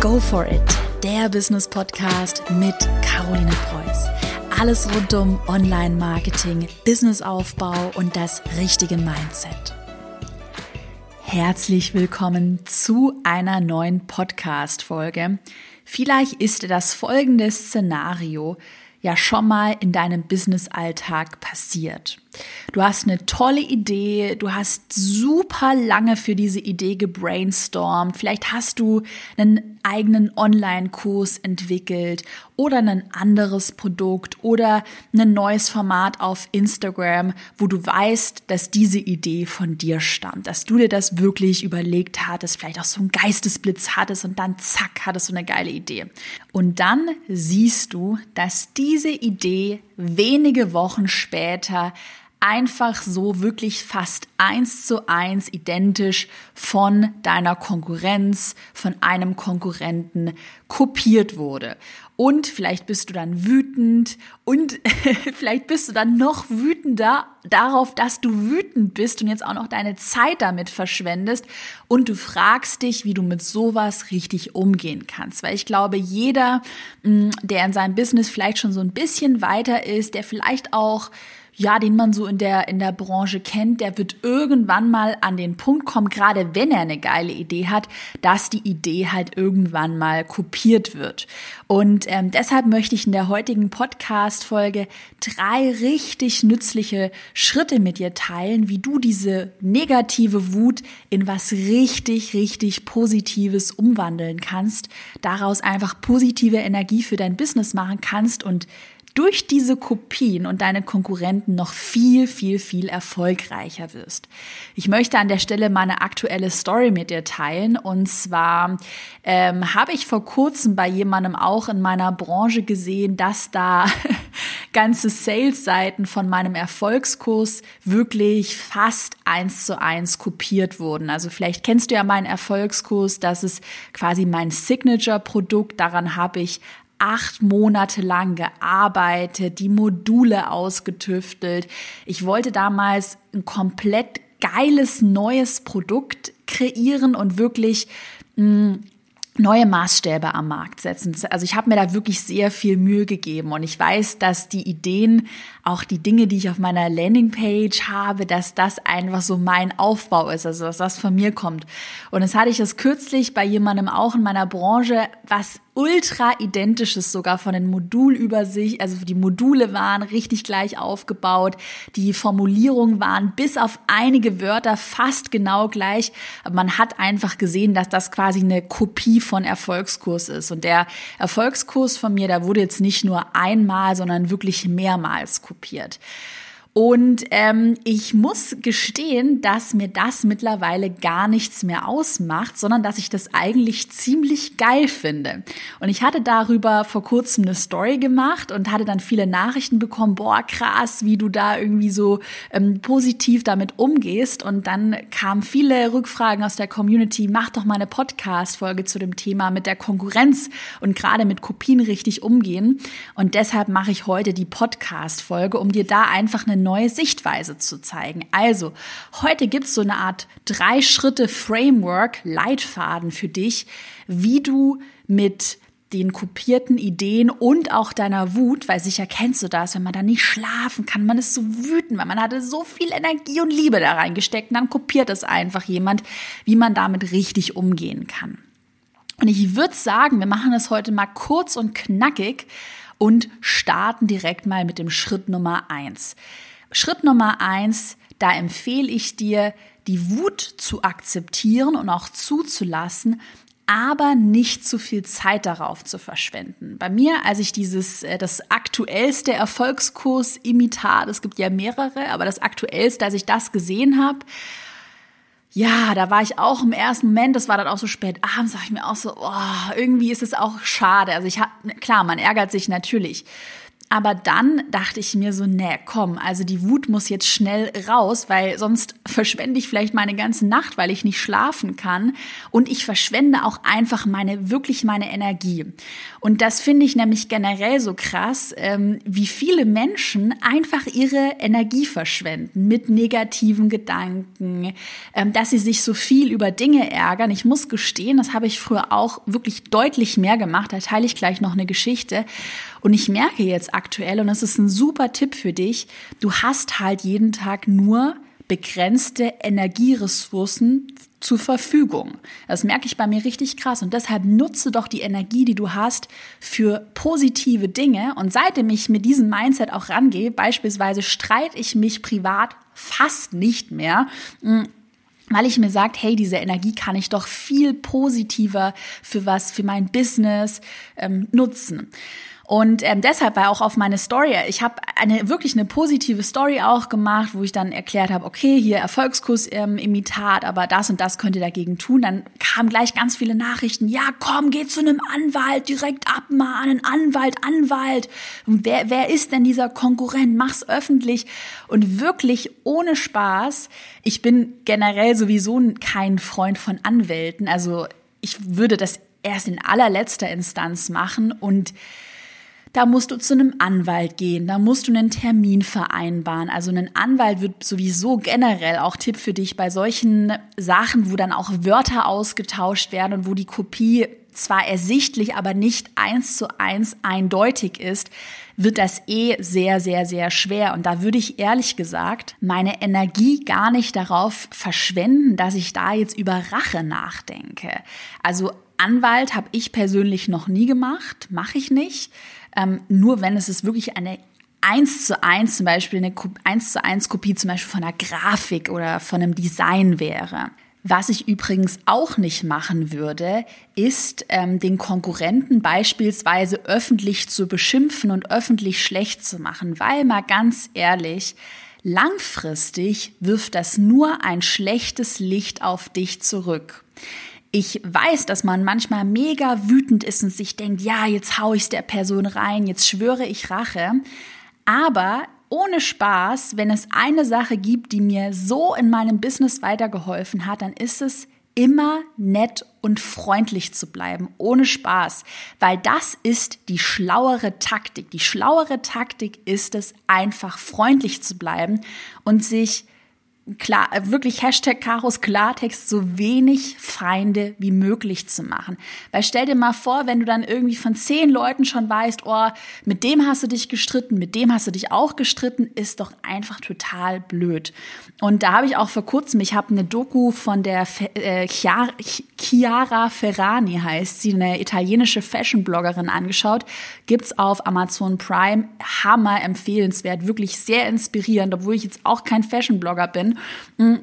Go for it, der Business Podcast mit Caroline Preuß. Alles rund um Online-Marketing, Businessaufbau und das richtige Mindset. Herzlich willkommen zu einer neuen Podcast-Folge. Vielleicht ist das folgende Szenario ja schon mal in deinem Business-Alltag passiert. Du hast eine tolle Idee, du hast super lange für diese Idee gebrainstormt, vielleicht hast du einen eigenen Online-Kurs entwickelt oder ein anderes Produkt oder ein neues Format auf Instagram, wo du weißt, dass diese Idee von dir stammt, dass du dir das wirklich überlegt hattest, vielleicht auch so einen Geistesblitz hattest und dann zack, hattest du eine geile Idee. Und dann siehst du, dass diese Idee wenige Wochen später einfach so wirklich fast eins zu eins identisch von deiner Konkurrenz, von einem Konkurrenten kopiert wurde. Und vielleicht bist du dann wütend und vielleicht bist du dann noch wütender darauf, dass du wütend bist und jetzt auch noch deine Zeit damit verschwendest und du fragst dich, wie du mit sowas richtig umgehen kannst. Weil ich glaube, jeder, mm, der in seinem Business vielleicht schon so ein bisschen weiter ist, der vielleicht auch ja, den man so in der, in der Branche kennt, der wird irgendwann mal an den Punkt kommen, gerade wenn er eine geile Idee hat, dass die Idee halt irgendwann mal kopiert wird. Und ähm, deshalb möchte ich in der heutigen Podcast-Folge drei richtig nützliche Schritte mit dir teilen, wie du diese negative Wut in was richtig, richtig Positives umwandeln kannst, daraus einfach positive Energie für dein Business machen kannst und durch diese Kopien und deine Konkurrenten noch viel, viel, viel erfolgreicher wirst. Ich möchte an der Stelle meine aktuelle Story mit dir teilen. Und zwar ähm, habe ich vor kurzem bei jemandem auch in meiner Branche gesehen, dass da ganze Sales-Seiten von meinem Erfolgskurs wirklich fast eins zu eins kopiert wurden. Also vielleicht kennst du ja meinen Erfolgskurs, das ist quasi mein Signature-Produkt. Daran habe ich acht Monate lang gearbeitet, die Module ausgetüftelt. Ich wollte damals ein komplett geiles neues Produkt kreieren und wirklich mh, mm, neue Maßstäbe am Markt setzen. Also ich habe mir da wirklich sehr viel Mühe gegeben und ich weiß, dass die Ideen, auch die Dinge, die ich auf meiner Landingpage habe, dass das einfach so mein Aufbau ist, also dass das von mir kommt. Und das hatte ich das kürzlich bei jemandem auch in meiner Branche, was ultra identisches sogar von den Modulübersicht, also die Module waren richtig gleich aufgebaut, die Formulierungen waren bis auf einige Wörter fast genau gleich. Man hat einfach gesehen, dass das quasi eine Kopie von Erfolgskurs ist. Und der Erfolgskurs von mir, da wurde jetzt nicht nur einmal, sondern wirklich mehrmals kopiert. Und ähm, ich muss gestehen, dass mir das mittlerweile gar nichts mehr ausmacht, sondern dass ich das eigentlich ziemlich geil finde. Und ich hatte darüber vor kurzem eine Story gemacht und hatte dann viele Nachrichten bekommen, boah, krass, wie du da irgendwie so ähm, positiv damit umgehst. Und dann kamen viele Rückfragen aus der Community, mach doch mal eine Podcast-Folge zu dem Thema mit der Konkurrenz und gerade mit Kopien richtig umgehen. Und deshalb mache ich heute die Podcast-Folge, um dir da einfach eine neue Sichtweise zu zeigen. Also, heute gibt es so eine Art Drei-Schritte-Framework, Leitfaden für dich, wie du mit den kopierten Ideen und auch deiner Wut, weil sicher kennst du das, wenn man da nicht schlafen kann, man ist so wütend, weil man hatte so viel Energie und Liebe da reingesteckt und dann kopiert es einfach jemand, wie man damit richtig umgehen kann. Und ich würde sagen, wir machen das heute mal kurz und knackig und starten direkt mal mit dem Schritt Nummer eins. Schritt Nummer eins, da empfehle ich dir, die Wut zu akzeptieren und auch zuzulassen, aber nicht zu viel Zeit darauf zu verschwenden. Bei mir, als ich dieses, äh, das aktuellste Erfolgskurs-Imitat, es gibt ja mehrere, aber das aktuellste, als ich das gesehen habe, ja, da war ich auch im ersten Moment, das war dann auch so spät abends, sag ich mir auch so, oh, irgendwie ist es auch schade. Also ich hab, klar, man ärgert sich natürlich. Aber dann dachte ich mir so, nee, komm, also die Wut muss jetzt schnell raus, weil sonst verschwende ich vielleicht meine ganze Nacht, weil ich nicht schlafen kann. Und ich verschwende auch einfach meine, wirklich meine Energie. Und das finde ich nämlich generell so krass, ähm, wie viele Menschen einfach ihre Energie verschwenden mit negativen Gedanken, ähm, dass sie sich so viel über Dinge ärgern. Ich muss gestehen, das habe ich früher auch wirklich deutlich mehr gemacht. Da teile ich gleich noch eine Geschichte. Und ich merke jetzt aktuell, und das ist ein super Tipp für dich, du hast halt jeden Tag nur begrenzte Energieressourcen zur Verfügung. Das merke ich bei mir richtig krass und deshalb nutze doch die Energie, die du hast, für positive Dinge. Und seitdem ich mit diesem Mindset auch rangehe, beispielsweise streite ich mich privat fast nicht mehr hm, weil ich mir sagt, hey, diese Energie kann ich doch viel positiver für was, für mein Business ähm, nutzen. Und ähm, deshalb war auch auf meine Story, ich habe eine wirklich eine positive Story auch gemacht, wo ich dann erklärt habe, okay, hier Erfolgskurs-Imitat, ähm, aber das und das könnt ihr dagegen tun. Dann kamen gleich ganz viele Nachrichten, ja komm, geh zu einem Anwalt, direkt abmahnen, Anwalt, Anwalt. Und wer, wer ist denn dieser Konkurrent? Mach's öffentlich. Und wirklich ohne Spaß, ich bin generell sowieso kein Freund von Anwälten. Also ich würde das erst in allerletzter Instanz machen und da musst du zu einem Anwalt gehen, da musst du einen Termin vereinbaren. Also ein Anwalt wird sowieso generell auch Tipp für dich bei solchen Sachen, wo dann auch Wörter ausgetauscht werden und wo die Kopie zwar ersichtlich, aber nicht eins zu eins eindeutig ist, wird das eh sehr, sehr, sehr schwer. Und da würde ich ehrlich gesagt meine Energie gar nicht darauf verschwenden, dass ich da jetzt über Rache nachdenke. Also Anwalt habe ich persönlich noch nie gemacht, mache ich nicht. Ähm, nur wenn es ist wirklich eine eins zu eins zum Beispiel eine eins zu eins Kopie zum Beispiel von einer Grafik oder von einem Design wäre. Was ich übrigens auch nicht machen würde, ist ähm, den Konkurrenten beispielsweise öffentlich zu beschimpfen und öffentlich schlecht zu machen, weil mal ganz ehrlich, langfristig wirft das nur ein schlechtes Licht auf dich zurück. Ich weiß, dass man manchmal mega wütend ist und sich denkt, ja, jetzt hau ich's der Person rein, jetzt schwöre ich Rache. Aber ohne Spaß, wenn es eine Sache gibt, die mir so in meinem Business weitergeholfen hat, dann ist es immer nett und freundlich zu bleiben, ohne Spaß, weil das ist die schlauere Taktik. Die schlauere Taktik ist es, einfach freundlich zu bleiben und sich klar, äh, wirklich Hashtag Karos Klartext so wenig Feinde wie möglich zu machen. Weil stell dir mal vor, wenn du dann irgendwie von zehn Leuten schon weißt, oh, mit dem hast du dich gestritten, mit dem hast du dich auch gestritten, ist doch einfach total blöd. Und da habe ich auch vor kurzem, ich habe eine Doku von der äh, Chiara Ferrani heißt sie, eine italienische Fashion-Bloggerin angeschaut. Gibt's auf Amazon Prime. Hammer empfehlenswert, wirklich sehr inspirierend, obwohl ich jetzt auch kein Fashion-Blogger bin. Mm.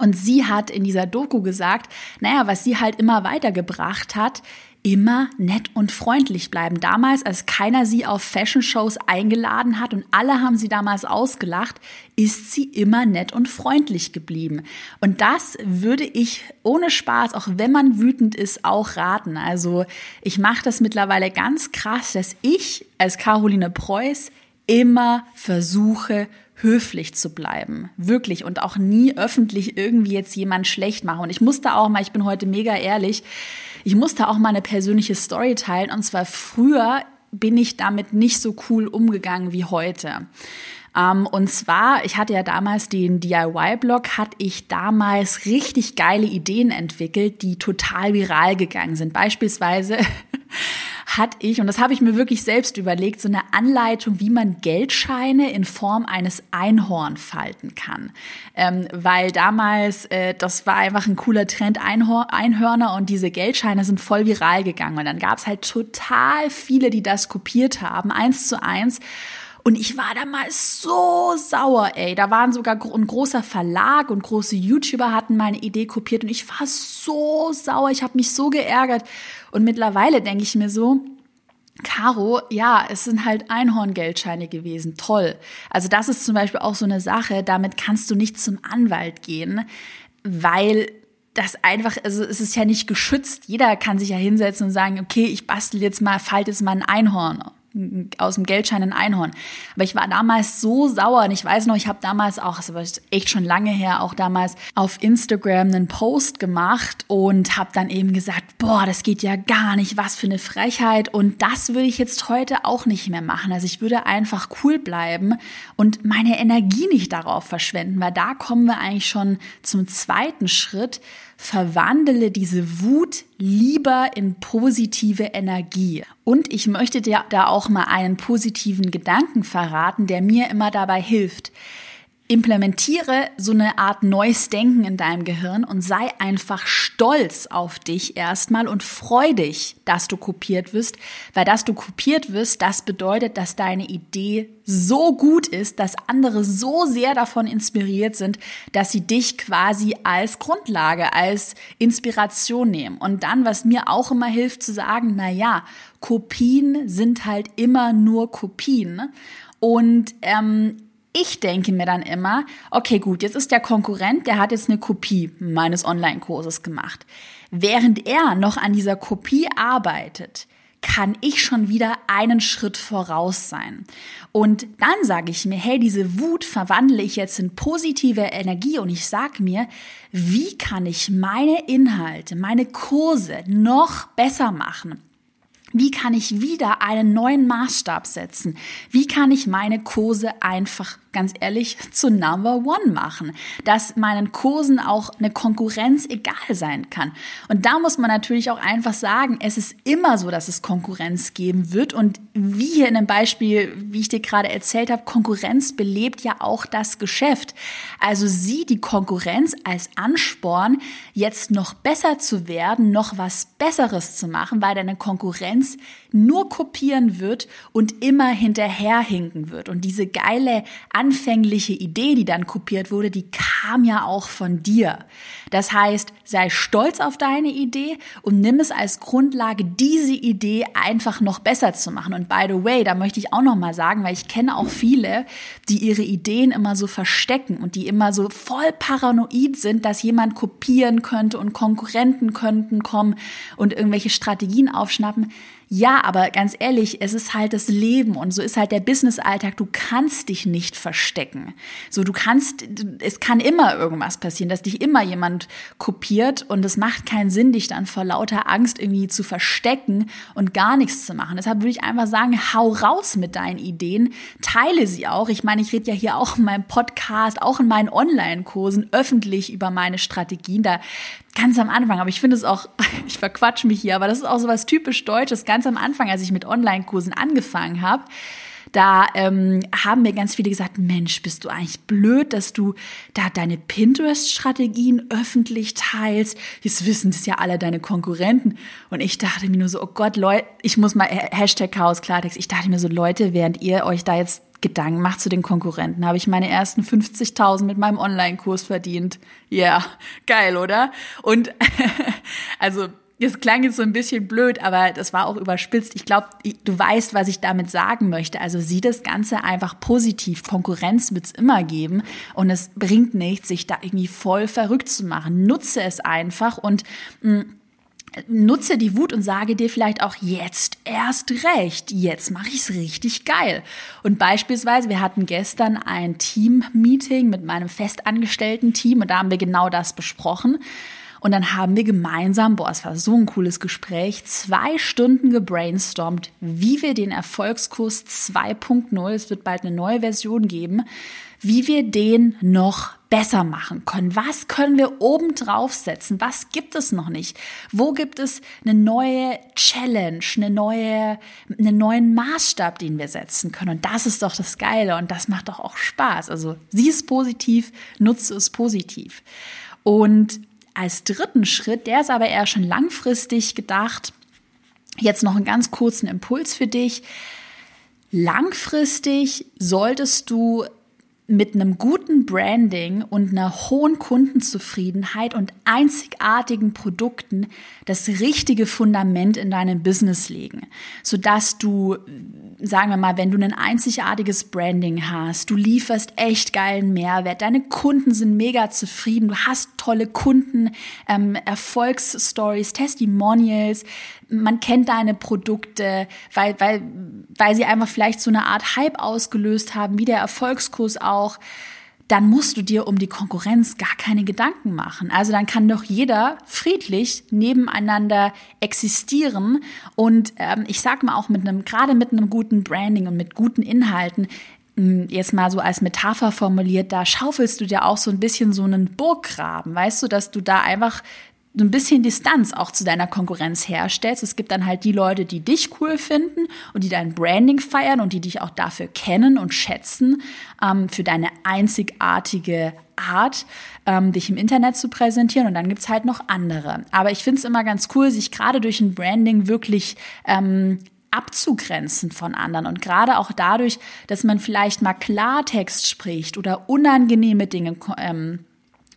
Und sie hat in dieser Doku gesagt, naja, was sie halt immer weitergebracht hat, immer nett und freundlich bleiben. Damals, als keiner sie auf Fashion-Shows eingeladen hat und alle haben sie damals ausgelacht, ist sie immer nett und freundlich geblieben. Und das würde ich ohne Spaß, auch wenn man wütend ist, auch raten. Also ich mache das mittlerweile ganz krass, dass ich als Caroline Preuß immer versuche, höflich zu bleiben. Wirklich. Und auch nie öffentlich irgendwie jetzt jemand schlecht machen. Und ich musste auch mal, ich bin heute mega ehrlich, ich musste auch mal eine persönliche Story teilen. Und zwar früher bin ich damit nicht so cool umgegangen wie heute. Um, ähm, und zwar, ich hatte ja damals den DIY-Blog, hatte ich damals richtig geile Ideen entwickelt, die total viral gegangen sind. Beispielsweise hatte ich, und das habe ich mir wirklich selbst überlegt, so eine Anleitung, wie man Geldscheine in Form eines Einhorn falten kann. Ähm, weil damals, äh, das war einfach ein cooler Trend, Einhor Einhörner und diese Geldscheine sind voll viral gegangen. Und dann gab es halt total viele, die das kopiert haben, eins zu eins. Und ich war damals so sauer, ey. Da waren sogar ein großer Verlag und große YouTuber hatten meine Idee kopiert und ich war so sauer. Ich habe mich so geärgert. Und mittlerweile denke ich mir so, Caro, ja, es sind halt Einhorngeldscheine gewesen. Toll. Also das ist zum Beispiel auch so eine Sache, damit kannst du nicht zum Anwalt gehen, weil das einfach, also es ist ja nicht geschützt. Jeder kann sich ja hinsetzen und sagen, okay, ich bastel jetzt mal, falte jetzt mal ein Einhorn aus dem Geldschein ein Einhorn. Aber ich war damals so sauer und ich weiß noch, ich habe damals auch, das war echt schon lange her, auch damals auf Instagram einen Post gemacht und habe dann eben gesagt, boah, das geht ja gar nicht, was für eine Frechheit und das würde ich jetzt heute auch nicht mehr machen. Also ich würde einfach cool bleiben und meine Energie nicht darauf verschwenden, weil da kommen wir eigentlich schon zum zweiten Schritt verwandle diese Wut lieber in positive Energie. Und ich möchte dir da auch mal einen positiven Gedanken verraten, der mir immer dabei hilft. Implementiere so eine Art neues Denken in deinem Gehirn und sei einfach stolz auf dich erstmal und freu dich, dass du kopiert wirst, weil dass du kopiert wirst, das bedeutet, dass deine Idee so gut ist, dass andere so sehr davon inspiriert sind, dass sie dich quasi als Grundlage, als Inspiration nehmen. Und dann, was mir auch immer hilft zu sagen, na ja, Kopien sind halt immer nur Kopien. Und ähm, ich denke mir dann immer, okay, gut, jetzt ist der Konkurrent, der hat jetzt eine Kopie meines Online-Kurses gemacht. Während er noch an dieser Kopie arbeitet, kann ich schon wieder einen Schritt voraus sein. Und dann sage ich mir, hey, diese Wut verwandle ich jetzt in positive Energie und ich sage mir, wie kann ich meine Inhalte, meine Kurse noch besser machen? Wie kann ich wieder einen neuen Maßstab setzen? Wie kann ich meine Kurse einfach ganz ehrlich zu Number One machen, dass meinen Kursen auch eine Konkurrenz egal sein kann. Und da muss man natürlich auch einfach sagen, es ist immer so, dass es Konkurrenz geben wird. Und wie hier in dem Beispiel, wie ich dir gerade erzählt habe, Konkurrenz belebt ja auch das Geschäft. Also sieh die Konkurrenz als Ansporn, jetzt noch besser zu werden, noch was Besseres zu machen, weil deine Konkurrenz nur kopieren wird und immer hinterherhinken wird. Und diese geile anfängliche Idee, die dann kopiert wurde, die kam ja auch von dir. Das heißt, sei stolz auf deine Idee und nimm es als Grundlage, diese Idee einfach noch besser zu machen. Und by the way, da möchte ich auch noch mal sagen, weil ich kenne auch viele, die ihre Ideen immer so verstecken und die immer so voll paranoid sind, dass jemand kopieren könnte und Konkurrenten könnten kommen und irgendwelche Strategien aufschnappen. Ja, aber ganz ehrlich, es ist halt das Leben und so ist halt der Business-Alltag. Du kannst dich nicht verstecken. So, du kannst, es kann immer irgendwas passieren, dass dich immer jemand kopiert und es macht keinen Sinn, dich dann vor lauter Angst irgendwie zu verstecken und gar nichts zu machen. Deshalb würde ich einfach sagen, hau raus mit deinen Ideen, teile sie auch. Ich meine, ich rede ja hier auch in meinem Podcast, auch in meinen Online-Kursen öffentlich über meine Strategien. Da ganz am Anfang, aber ich finde es auch, ich verquatsch mich hier, aber das ist auch so was typisch Deutsches. Ganz am Anfang, als ich mit Online-Kursen angefangen habe, da ähm, haben mir ganz viele gesagt, Mensch, bist du eigentlich blöd, dass du da deine Pinterest-Strategien öffentlich teilst. Jetzt wissen das ja alle deine Konkurrenten. Und ich dachte mir nur so, oh Gott, Leute, ich muss mal Hashtag Chaos Klartext. Ich dachte mir so, Leute, während ihr euch da jetzt Gedanken macht zu den Konkurrenten, habe ich meine ersten 50.000 mit meinem Online-Kurs verdient. Ja, yeah. geil, oder? Und also das klang jetzt so ein bisschen blöd, aber das war auch überspitzt. Ich glaube, du weißt, was ich damit sagen möchte. Also sieh das Ganze einfach positiv. Konkurrenz wird's immer geben und es bringt nichts, sich da irgendwie voll verrückt zu machen. Nutze es einfach und mh, mm, nutze die Wut und sage dir vielleicht auch jetzt erst recht, jetzt mache ich es richtig geil. Und beispielsweise, wir hatten gestern ein Team-Meeting mit meinem festangestellten Team und da haben wir genau das besprochen. Und dann haben wir gemeinsam, boah, es war so ein cooles Gespräch, zwei Stunden gebrainstormt, wie wir den Erfolgskurs 2.0, es wird bald eine neue Version geben, wie wir den noch besser machen können. Was können wir oben drauf setzen? Was gibt es noch nicht? Wo gibt es eine neue Challenge, eine neue, einen neuen Maßstab, den wir setzen können? Und das ist doch das Geile und das macht doch auch Spaß. Also sieh es positiv, nutze es positiv. Und als dritten Schritt, der ist aber eher schon langfristig gedacht, jetzt noch einen ganz kurzen Impuls für dich. Langfristig solltest du mit einem guten Branding und einer hohen Kundenzufriedenheit und einzigartigen Produkten das richtige Fundament in deinem Business legen, sodass du sagen wir mal, wenn du ein einzigartiges Branding hast, du lieferst echt geilen Mehrwert, deine Kunden sind mega zufrieden, du hast tolle Kunden, ähm, Erfolgsstories, Testimonials, man kennt deine Produkte, weil, weil, weil sie einfach vielleicht so eine Art Hype ausgelöst haben, wie der Erfolgskurs auch dann musst du dir um die Konkurrenz gar keine Gedanken machen. Also dann kann doch jeder friedlich nebeneinander existieren und ähm, ich sag mal auch mit einem, gerade mit einem guten Branding und mit guten Inhalten, hm, jetzt mal so als Metapher formuliert, da schaufelst du dir auch so ein bisschen so einen Burggraben, weißt du, dass du da einfach so ein bisschen Distanz auch zu deiner Konkurrenz herstellst. Es gibt dann halt die Leute, die dich cool finden und die dein Branding feiern und die dich auch dafür kennen und schätzen, ähm, für deine einzigartige Art, ähm, dich im Internet zu präsentieren. Und dann gibt's halt noch andere. Aber ich finde es immer ganz cool, sich gerade durch ein Branding wirklich ähm, abzugrenzen von anderen und gerade auch dadurch, dass man vielleicht mal Klartext spricht oder unangenehme Dinge ähm,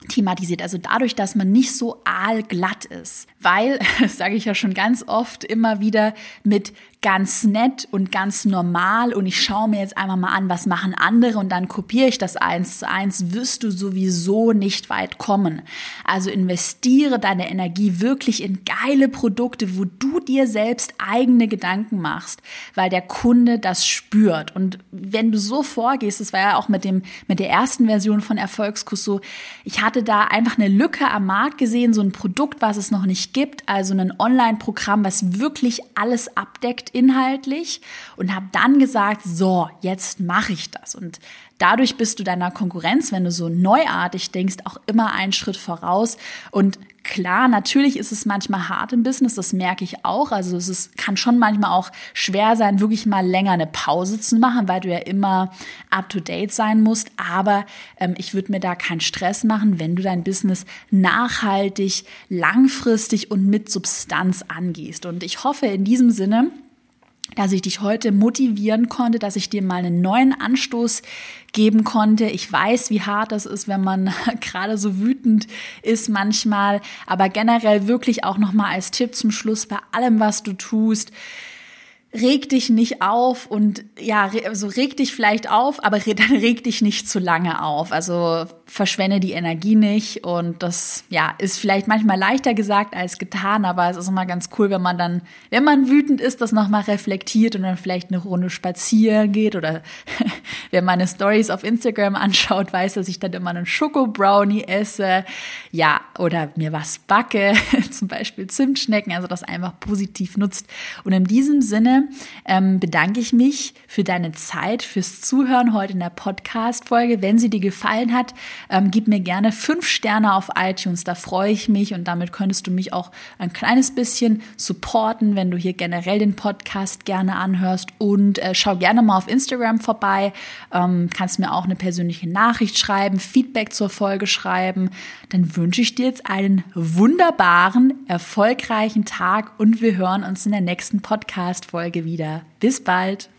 thematisiert. Also dadurch, dass man nicht so aalglatt ist. Weil, das sage ich ja schon ganz oft, immer wieder mit ganz nett und ganz normal und ich schaue mir jetzt einmal mal an, was machen andere und dann kopiere ich das eins zu eins, wirst du sowieso nicht weit kommen. Also investiere deine Energie wirklich in geile Produkte, wo du dir selbst eigene Gedanken machst, weil der Kunde das spürt. Und wenn du so vorgehst, das war ja auch mit dem, mit der ersten Version von Erfolgskurs so, ich hatte da einfach eine Lücke am Markt gesehen, so ein Produkt, was es noch nicht gibt, also ein Online-Programm, was wirklich alles abdeckt inhaltlich und habe dann gesagt, so, jetzt mache ich das. Und dadurch bist du deiner Konkurrenz, wenn du so neuartig denkst, auch immer einen Schritt voraus. Und klar, natürlich ist es manchmal hart im Business, das merke ich auch. Also es ist, kann schon manchmal auch schwer sein, wirklich mal länger eine Pause zu machen, weil du ja immer up-to-date sein musst. Aber ähm, ich würde mir da keinen Stress machen, wenn du dein Business nachhaltig, langfristig und mit Substanz angehst. Und ich hoffe in diesem Sinne, dass ich dich heute motivieren konnte, dass ich dir mal einen neuen Anstoß geben konnte. Ich weiß, wie hart das ist, wenn man gerade so wütend ist manchmal, aber generell wirklich auch noch mal als Tipp zum Schluss bei allem, was du tust, reg dich nicht auf und ja, so also reg dich vielleicht auf, aber dann reg dich nicht zu lange auf. Also verschwende die Energie nicht und das ja ist vielleicht manchmal leichter gesagt als getan, aber es ist immer ganz cool, wenn man dann, wenn man wütend ist, das nochmal reflektiert und dann vielleicht eine Runde spazieren geht oder man meine Stories auf Instagram anschaut, weiß, dass ich dann immer einen Schoko Brownie esse, ja oder mir was backe, zum Beispiel Zimtschnecken, also das einfach positiv nutzt. Und in diesem Sinne ähm, bedanke ich mich für deine Zeit, fürs Zuhören heute in der Podcast-Folge. Wenn sie dir gefallen hat, ähm, gib mir gerne fünf Sterne auf iTunes, da freue ich mich und damit könntest du mich auch ein kleines bisschen supporten, wenn du hier generell den Podcast gerne anhörst und äh, schau gerne mal auf Instagram vorbei, ähm, kannst mir auch eine persönliche Nachricht schreiben, Feedback zur Folge schreiben. Dann wünsche ich dir jetzt einen wunderbaren, erfolgreichen Tag und wir hören uns in der nächsten Podcast-Folge wieder. Bis bald!